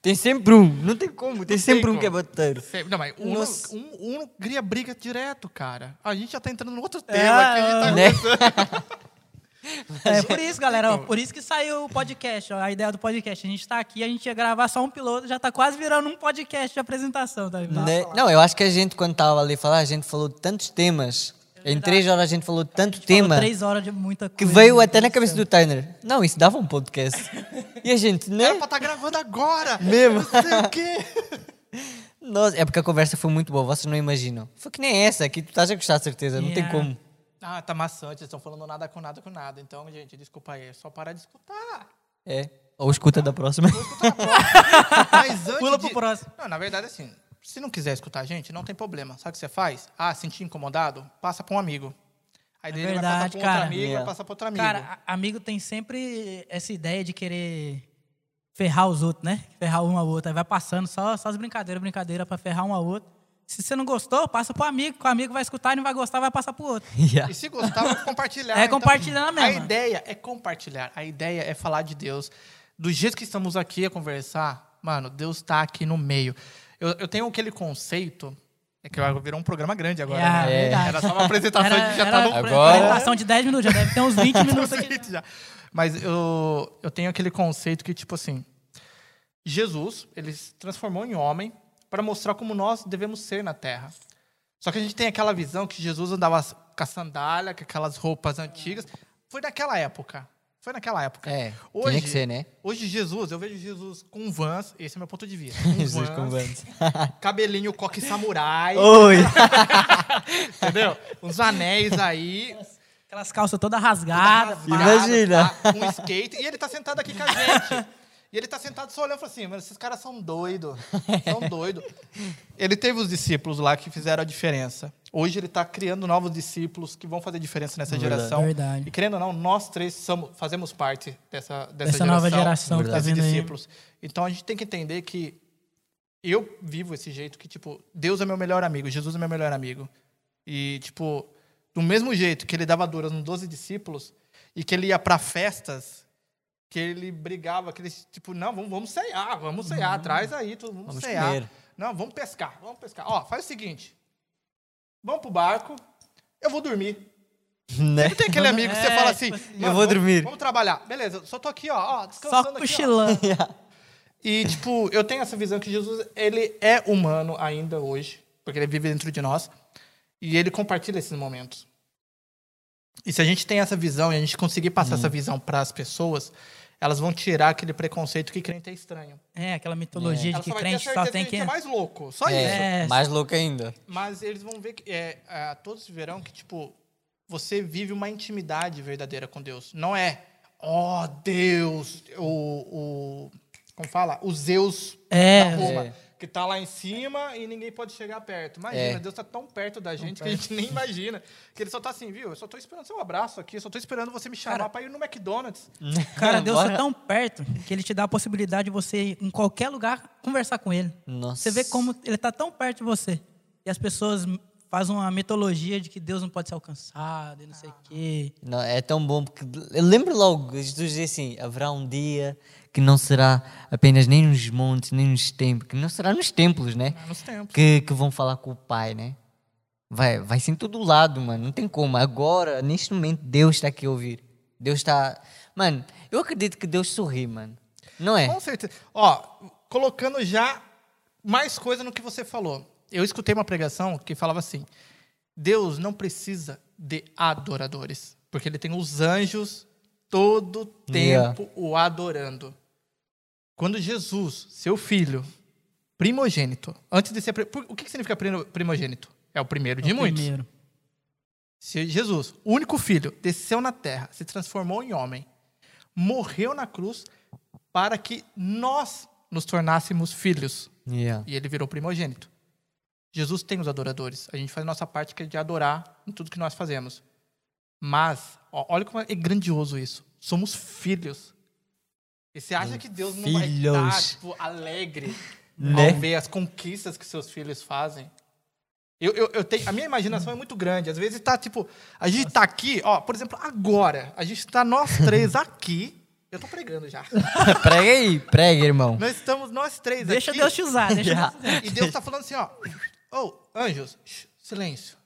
Tem sempre um. Não tem como. Tem sempre um como. que é batuteiro. Sempre- Não, mas Uno, Nossa. um, Uno cria briga direto, cara. A gente já tá entrando no outro tema que a gente tá Né? É por isso, galera. ó, por isso que saiu o podcast, ó, a ideia do podcast. A gente tá aqui, a gente ia gravar só um piloto, já tá quase virando um podcast de apresentação, tá ligado? Né? Não, eu acho que a gente, quando estava ali falar, a gente falou de tantos temas. em três horas a gente falou de tanto Falou tema três horas de muita que coisa. veio meu até na cabeça do Tyner. Não, isso dava um podcast. E a gente, Era né? pra estar gravando agora. Mesmo. Não sei o quê. Nossa, é porque a conversa foi muito boa, vocês não imaginam. Foi que nem essa, aqui tu estás a gostar, certeza, não tem Yeah. como. Ah, tá maçante. Vocês estão falando nada com nada com nada. Então, gente, desculpa aí. É só parar de escutar. É. Ou escuta da próxima. Mas antes Pula de... pro próximo. Não, na verdade, assim, se não quiser escutar a gente, não tem problema. Sabe o que você faz? Ah, sentir incomodado? Passa pra um amigo. Aí daí ele vai passar verdade, pra outro cara. amigo, vai Yeah. passar pra outro amigo. Cara, amigo tem sempre essa ideia de querer ferrar os outros, né? Ferrar um ao outro. Aí vai passando só, só as brincadeiras, brincadeira pra ferrar um ao outro. Se você não gostou, passa pro amigo, que o amigo vai escutar e não vai gostar, vai passar pro outro. Yeah. E se gostar, vamos compartilhar. É compartilhar A mesmo. ideia é compartilhar. A ideia é falar de Deus. Do jeito que estamos aqui a conversar, mano, Deus está aqui no meio. Eu, eu tenho aquele conceito. É que vai virar um programa grande agora. É, né? verdade. Era só uma apresentação Era, que já era tá no Agora- apresentação de 10 minutos, já deve ter uns 20 minutos aqui. conceito já. Mas eu, eu tenho aquele conceito que, tipo assim, Jesus, ele se transformou em homem para mostrar como nós devemos ser na terra. Só que a gente tem aquela visão que Jesus andava com a sandália, com aquelas roupas antigas. Foi naquela época. Foi naquela época. É, Hoje, tinha que ser, né? Hoje, Jesus, eu vejo Jesus com vans, esse é o meu ponto de vista. Com Jesus vans, com vans. Cabelinho coque samurai, Oi! entendeu? Uns anéis aí, Aquelas calças todas rasgadas. rasgado, Imagina. tá? Um skate. E ele tá sentado aqui com a gente. E ele tá sentado só olhando e falou assim, mas esses caras são doidos. São doidos. Ele teve os discípulos lá que fizeram a diferença. Hoje ele está criando novos discípulos que vão fazer diferença nessa Verdade. geração. Verdade. E querendo ou não, nós três somos, fazemos parte dessa, dessa, Dessa nova geração que tá discípulos. Então a gente tem que entender que eu vivo esse jeito que, tipo, Deus é meu melhor amigo, Jesus é meu melhor amigo. E, tipo, do mesmo jeito que ele dava duras nos 12 discípulos e que ele ia para festas, que ele brigava, que ele, tipo, não, vamos, vamos ceiar, vamos ceiar, traz aí, tudo, vamos, Vamos ceiar. comer. Não, vamos pescar, vamos pescar. Ó, faz o seguinte, vamos pro barco, eu vou dormir. Né? Tem aquele amigo que você É, fala assim, tipo assim, "Mano, eu vou vamos- dormir." Vamos trabalhar. Beleza, só tô aqui, ó, ó Só descansando aqui, ó. cochilando. E, tipo, eu tenho essa visão que Jesus, ele é humano ainda hoje, porque ele vive dentro de nós, e ele compartilha esses momentos. E se a gente tem essa visão e a gente conseguir passar Uhum. essa visão para as pessoas, elas vão tirar aquele preconceito que crente é estranho. É, aquela mitologia de Ela que só vai ter crente certeza só tem que que. é mais louco, só isso. É, É. mais louco ainda. Mas eles vão ver que é, é, todos verão que, tipo, você vive uma intimidade verdadeira com Deus. Não é, ó Deus, o, o. Como fala? O Zeus É, da Roma, É. que tá lá em cima e ninguém pode chegar perto. Imagina, É. Deus tá tão perto da gente que a gente nem imagina. Que ele só tá assim, viu? Eu só tô esperando seu abraço aqui, eu só tô esperando você me chamar Cara- pra ir no McDonald's. Cara, Deus Bora. tá tão perto que ele te dá a possibilidade de você, ir em qualquer lugar, conversar com ele. Nossa. Você vê como ele tá tão perto de você. E as pessoas fazem uma mitologia de que Deus não pode ser alcançado e não sei o quê. Não, é tão bom porque eu lembro logo, Jesus dizia assim: haverá um dia que não será apenas nem nos montes, nem nos templos, que não será nos templos, né? Nos tempos. Que, que vão falar com o Pai, né? Vai, vai ser em todo lado, mano. Não tem como. Agora, neste momento, Deus está aqui a ouvir. Deus está. Mano, eu acredito que Deus sorri, mano. Não é? Com certeza. Ó, colocando já mais coisa no que você falou. Eu escutei uma pregação que falava assim: Deus não precisa de adoradores, porque ele tem os anjos todo Yeah. tempo o adorando. Quando Jesus, seu filho, primogênito, antes de ser. O que significa primo- primogênito? É o primeiro de É o muitos. Primeiro. Se Jesus, o único filho, desceu na terra, se transformou em homem, morreu na cruz para que nós nos tornássemos filhos. Yeah. E ele virou primogênito. Jesus tem os adoradores. A gente faz a nossa parte que é de adorar em tudo que nós fazemos. Mas, ó, olha como é grandioso isso. Somos filhos. E você acha que Deus não vai estar, tipo, alegre Né? ao ver as conquistas que seus filhos fazem? Eu, eu, eu tenho, a minha imaginação é muito grande. Às vezes tá, tipo, a gente tá aqui, ó, por exemplo, agora, a gente tá nós três aqui. Eu tô pregando já. prega aí, prega, irmão. Nós estamos nós três Deixa aqui. Deus te usar, deixa. Deus te usar. E Deus tá falando assim, ó. Ô, anjos, shh, silêncio.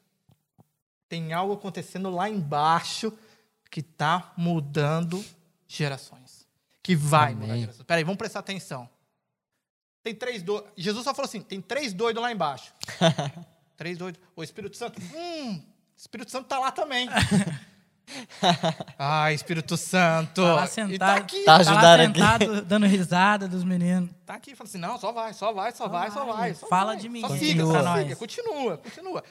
Tem algo acontecendo lá embaixo que tá mudando gerações. Que vai mudar Amém. gerações. Peraí, vamos prestar atenção. Tem três doidos. Jesus só falou assim: tem três doidos lá embaixo. três doidos. O Espírito Santo. Hum, Espírito Santo tá lá também. Ai, Espírito Santo. Tá lá E tá sentado. aqui. Tá Tá lá ajudando aqui. sentado, dando risada dos meninos. Tá aqui, fala assim, não, só vai, só vai, só vai, só vai. só Fala vai. de mim, Só continua. siga, pra só nós. siga, continua, continua.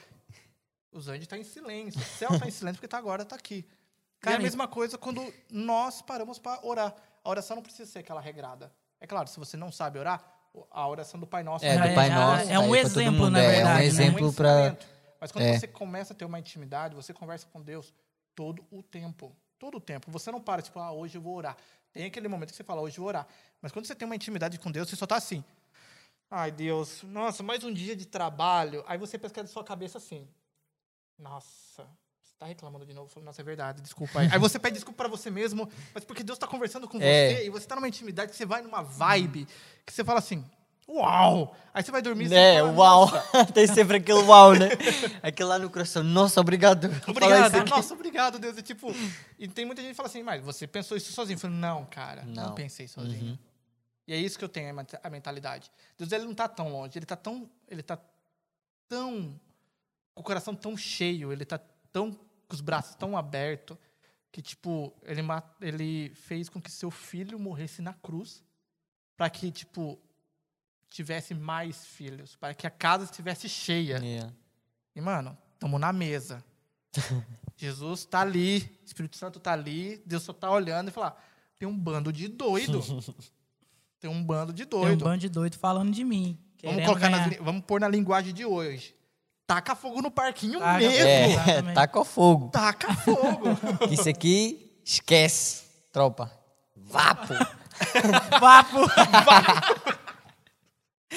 Os anjos estão em silêncio, o céu está em silêncio porque tá agora, tá aqui. e é Cara, a mesma coisa quando nós paramos para orar. A oração não precisa ser aquela regrada. É claro, se você não sabe orar, a oração do Pai Nosso É, Já do Pai já Nosso. é tá um exemplo, na é, verdade, É um né? exemplo pra. ensinamento. Mas quando é. você começa a ter uma intimidade, você conversa com Deus todo o tempo. Todo o tempo. Você não para, tipo, ah, hoje eu vou orar. Tem aquele momento que você fala, hoje eu vou orar. Mas quando você tem uma intimidade com Deus, você só tá assim. Ai, Deus, nossa, mais um dia de trabalho. Aí você pesca da sua cabeça assim. Nossa, você tá reclamando de novo? Falo, Nossa, é verdade, desculpa. Aí, aí você pede desculpa pra você mesmo, mas porque Deus tá conversando com É. você e você tá numa intimidade que você vai numa vibe que você fala assim, uau! Aí você vai dormir você É, fala, uau. "Nossa, Tem sempre aquele uau, né? Aquele lá no coração. Nossa, obrigado. Obrigado, nossa, obrigado, Deus. E, tipo, e tem muita gente que fala assim, mas você pensou isso sozinho? Eu falei, não, cara, não, Não. Uhum. pensei sozinho. E é isso que eu tenho, a menta- a mentalidade. Deus, ele não tá tão longe, ele tá tão, ele tá tão, com o coração tão cheio, ele tá tão, com os braços tão abertos, que, tipo, ele, ele fez com que seu filho morresse na cruz, para que, tipo, tivesse mais filhos, para que a casa estivesse cheia. Yeah. E, mano, estamos na mesa. Jesus tá ali, Espírito Santo tá ali, Deus só tá olhando e fala: tem um bando de doido. Tem um bando de Tem um doido. bando de doido falando de mim. vamos, colocar li- vamos pôr na linguagem de hoje. Taca fogo no parquinho Taca mesmo. É, taca fogo. Taca fogo. Isso aqui, esquece, tropa. Vapo. Papo!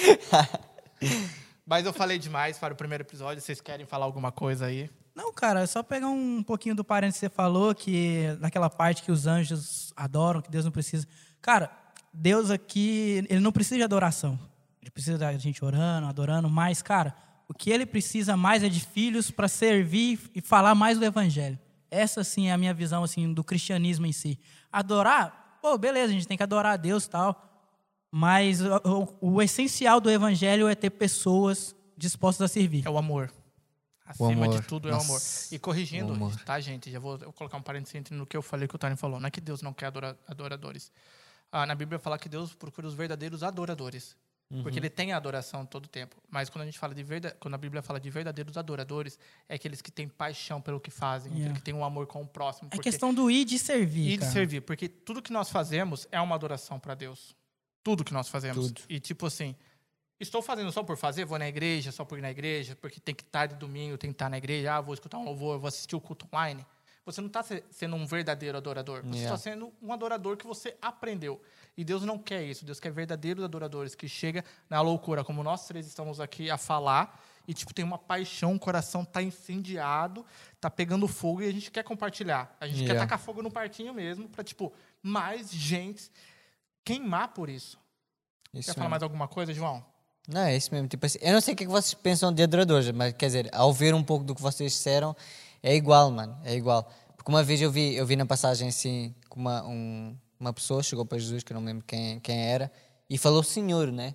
Mas eu falei demais para o primeiro episódio. Vocês querem falar alguma coisa aí? Não, cara, é só pegar um pouquinho do parente que você falou, que naquela parte que os anjos adoram, que Deus não precisa. Cara, Deus aqui, ele não precisa de adoração. Ele precisa da gente orando, adorando, mas, cara, o que ele precisa mais é de filhos para servir e falar mais do evangelho. Essa, sim, é a minha visão, assim, do cristianismo em si. Adorar, pô, beleza, a gente tem que adorar a Deus e tal, mas o, o- o essencial do evangelho é ter pessoas dispostas a servir. É o amor. Acima amor. de tudo é o amor. Nossa, E corrigindo, o amor. tá, gente? Já vou, vou colocar um parênteses entre no que eu falei que o Tony falou. Não é que Deus não quer adora- adoradores. Ah, na Bíblia fala que Deus procura os verdadeiros adoradores. Porque ele tem a adoração todo tempo. Mas quando a gente fala de verda, quando a Bíblia fala de verdadeiros adoradores, é aqueles que têm paixão pelo que fazem, Yeah. que tem um amor com o próximo. É questão do ir de servir. e de servir, porque tudo que nós fazemos é uma adoração para Deus. Tudo que nós fazemos. Tudo. E tipo assim, estou fazendo só por fazer, vou na igreja, só por ir na igreja, porque tem que estar de domingo, tem que estar na igreja, ah, vou escutar um louvor, vou assistir o culto online. Você não está sendo um verdadeiro adorador. Você está Yeah. sendo um adorador que você aprendeu. E Deus não quer isso. Deus quer verdadeiros adoradores que chega na loucura, como nós três estamos aqui a falar, e tipo tem uma paixão, o coração tá incendiado, tá pegando fogo e a gente quer compartilhar. A gente quer Yeah. tacar fogo no parquinho mesmo, para tipo mais gente queimar por isso. Isso Quer falar mesmo. mais alguma coisa, João? Não, é isso mesmo. Tipo assim, eu não sei o que, é vocês pensam de adoradores, mas quer dizer, ao ver um pouco do que vocês disseram, é igual, mano. É igual. Porque uma vez eu vi, eu vi na passagem assim, que uma, um- uma pessoa chegou para Jesus, que eu não lembro quem, quem era, e falou Senhor, né?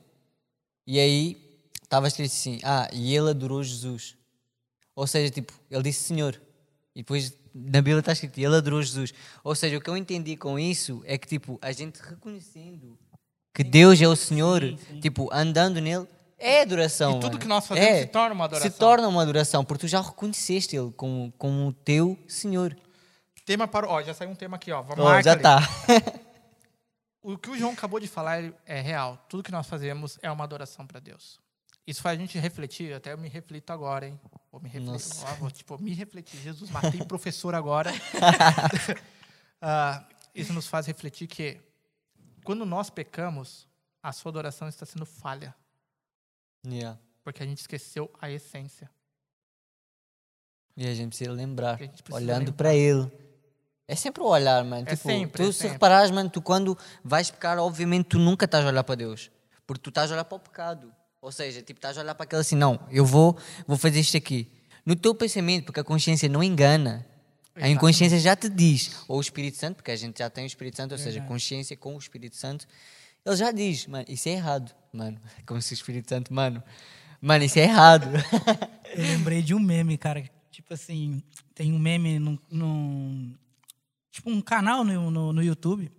E aí estava escrito assim: Ah, e ele adorou Jesus. Ou seja, tipo, ele disse Senhor. E depois na Bíblia está escrito: ele adorou Jesus. Ou seja, o que eu entendi com isso é que, tipo, a gente reconhecendo que Deus é o Senhor, tipo, andando nele, é adoração. E tudo mano. que nós fazemos É, se torna uma adoração. Se torna uma adoração, porque tu já reconheceste ele como, como o teu Senhor. Tema para. Ó, já saiu um tema aqui, ó. Vamos marca já ali. tá. O que o João acabou de falar é real. Tudo que nós fazemos é uma adoração para Deus. Isso faz a gente refletir, até eu me reflito agora, hein? Vou me refletir. Ó, vou, tipo, me refletir. Jesus, matei professor agora. Ah, isso nos faz refletir que quando nós pecamos, a sua adoração está sendo falha, Yeah. porque a gente esqueceu a essência. E a gente precisa lembrar, gente precisa olhando para ele. É sempre o olhar, mano. É tipo, sempre, tu é se sempre. reparares, mano, tu quando vais pecar, obviamente tu nunca estás a olhar para Deus. Porque tu estás a olhar para o pecado. Ou seja, tipo, estás a olhar para aquele assim, não, eu vou, vou fazer isto aqui. No teu pensamento, porque a consciência não engana. A inconsciência já te diz, ou o Espírito Santo, porque a gente já tem o Espírito Santo, ou seja, consciência com o Espírito Santo, ele já diz, mano, isso é errado, mano. Como se o Espírito Santo, mano, mano, isso é errado. Eu lembrei de um meme, cara. Tipo assim, tem um meme num. num- tipo um canal no, no, no YouTube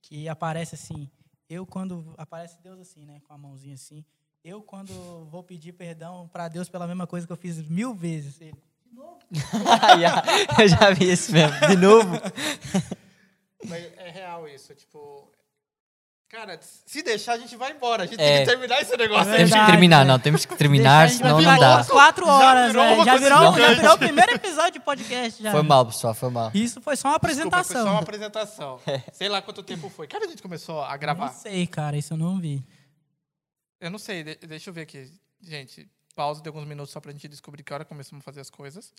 que aparece assim. Eu quando. Aparece Deus assim, né? Com a mãozinha assim. Eu quando vou pedir perdão pra Deus pela mesma coisa que eu fiz mil vezes. Ele, Já- eu já vi isso mesmo. De novo. Mas é real isso, tipo. Cara, se deixar, a gente vai embora. A gente É. tem que terminar esse negócio. É Temos que terminar, é. não. Temos que terminar, Deixa, a gente senão não dá. quatro Já horas, virou né? uma já, virou, já virou o primeiro episódio de podcast. Já. Foi mal, pessoal, foi mal. Isso foi só uma Desculpa, foi apresentação. só uma apresentação. Sei lá quanto tempo foi. Cara, a gente começou a Não gravar. sei, cara, isso eu não vi. Eu não sei, de- deixa eu ver aqui. Gente, pausa de alguns minutos só pra gente descobrir que hora começamos a fazer as coisas.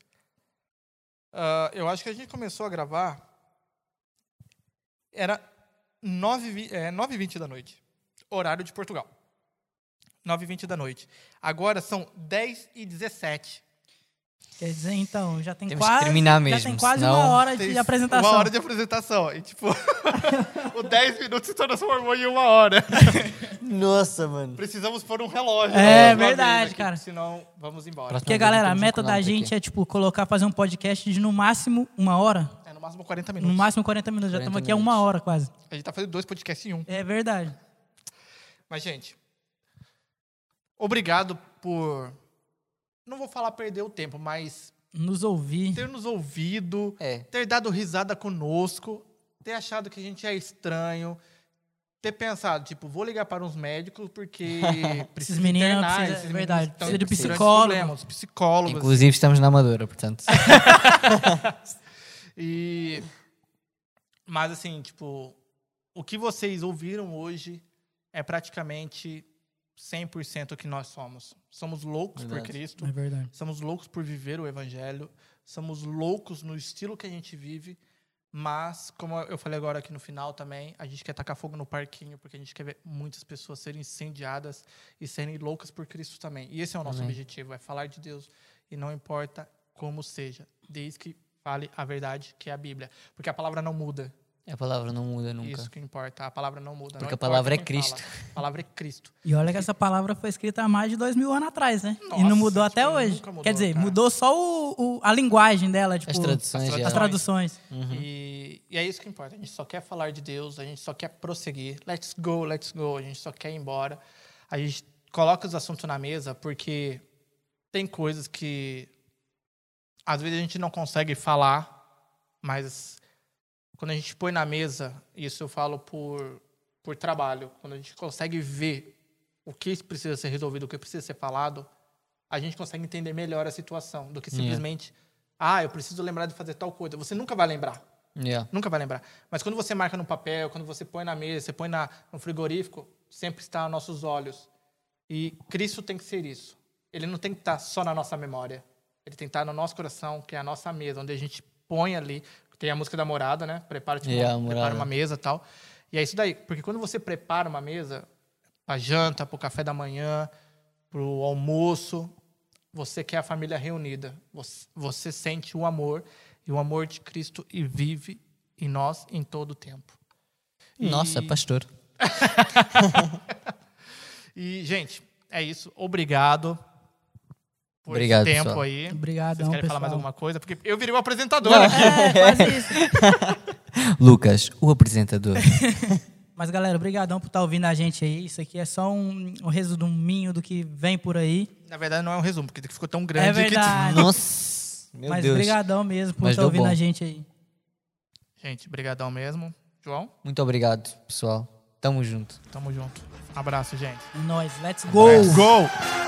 Ah, eu acho que a gente começou a gravar. Era 9h20 é, 9h20 da noite. Horário de Portugal. 9h20 da noite. Agora são 10h17. Quer dizer, então, já tem Temos que quase. Já mesmo, tem quase senão- uma hora Tem de apresentação. Uma hora de apresentação. E, tipo, o 10 minutos se transformou em uma hora. Nossa, mano. Precisamos pôr um relógio. É, verdade, aqui, cara. Senão, vamos embora. Porque, galera, a meta da gente aqui. é, tipo, colocar, fazer um podcast de no máximo uma hora. É, no máximo 40 No minutos. máximo 40 minutos. Já 40 estamos aqui há uma hora quase. A gente tá fazendo dois podcasts em um. É verdade. Mas, gente, obrigado por. Não vou falar perder o tempo, mas Nos ouvir. ter nos ouvido, É. ter dado risada conosco, ter achado que a gente é estranho, ter pensado, tipo, vou ligar para uns médicos porque precisa meninos internar, precisa- esses meninos verdade, estão precisa de com grandes psicólogo. problemas, psicólogos. Inclusive estamos na Amadora, portanto. E mas assim, tipo, o que vocês ouviram hoje é praticamente 100% o que nós somos. Somos loucos por Verdade. Cristo. É verdade. Somos loucos por viver o evangelho, somos loucos no estilo que a gente vive, mas como eu falei agora aqui no final também, a gente quer tacar fogo no parquinho porque a gente quer ver muitas pessoas serem incendiadas e serem loucas por Cristo também. E esse é o nosso Amém. objetivo, é falar de Deus e não importa como seja, desde que fale a verdade, que é a Bíblia, porque a palavra não muda. A palavra não muda nunca. Isso que importa, a palavra não muda. Porque não a palavra é Cristo. fala, A palavra é Cristo. E olha que essa palavra foi escrita há mais de dois mil anos atrás, né? e Nossa, não mudou tipo, até hoje. mudou, Quer dizer, cara. mudou só o, o- a linguagem dela, tipo, As traduções, as traduções. E, e é isso que importa. A gente só quer falar de Deus, a gente só quer prosseguir. Let's go, let's go. A gente só quer ir embora. A gente coloca os assuntos na mesa porque tem coisas que às vezes a gente não consegue falar, mas quando a gente põe na mesa, isso eu falo por, por trabalho, quando a gente consegue ver o que precisa ser resolvido, o que precisa ser falado, a gente consegue entender melhor a situação do que Yeah. simplesmente, ah, eu preciso lembrar de fazer tal coisa. Você nunca vai lembrar. Yeah. Nunca vai lembrar. Mas quando você marca no papel, quando você põe na mesa, você põe na, no frigorífico, sempre está aos nossos olhos. E Cristo tem que ser isso. Ele não tem que estar só na nossa memória. Ele tem que estar no nosso coração, que é a nossa mesa, onde a gente põe ali. Tem a música da morada, né? Prepara, tipo, Yeah, a prepara uma mesa e tal. E é isso daí. Porque quando você prepara uma mesa, para janta, para o café da manhã, para o almoço, você quer a família reunida. Você, você sente o amor e o amor de Cristo e vive em nós em todo o tempo. E- Nossa, pastor. E, gente, é isso. Obrigado por Obrigado, esse tempo pessoal. aí. Obrigadão, Vocês querem falar mais pessoal. alguma coisa? Porque eu virei o apresentador aqui. É, quase isso. Lucas, o apresentador. Mas, galera, obrigadão por estar ouvindo a gente aí. Isso aqui é só um, um resuminho do que vem por aí. Na verdade, não é um resumo, porque ficou tão grande É verdade. Nossa, meu Mas Deus. brigadão mesmo por Mas estar deu ouvindo bom. a gente aí. que... Gente, brigadão mesmo. João, Muito obrigado, pessoal. Tamo junto. tamo junto. Abraço, gente. É nóis, let's go! Go!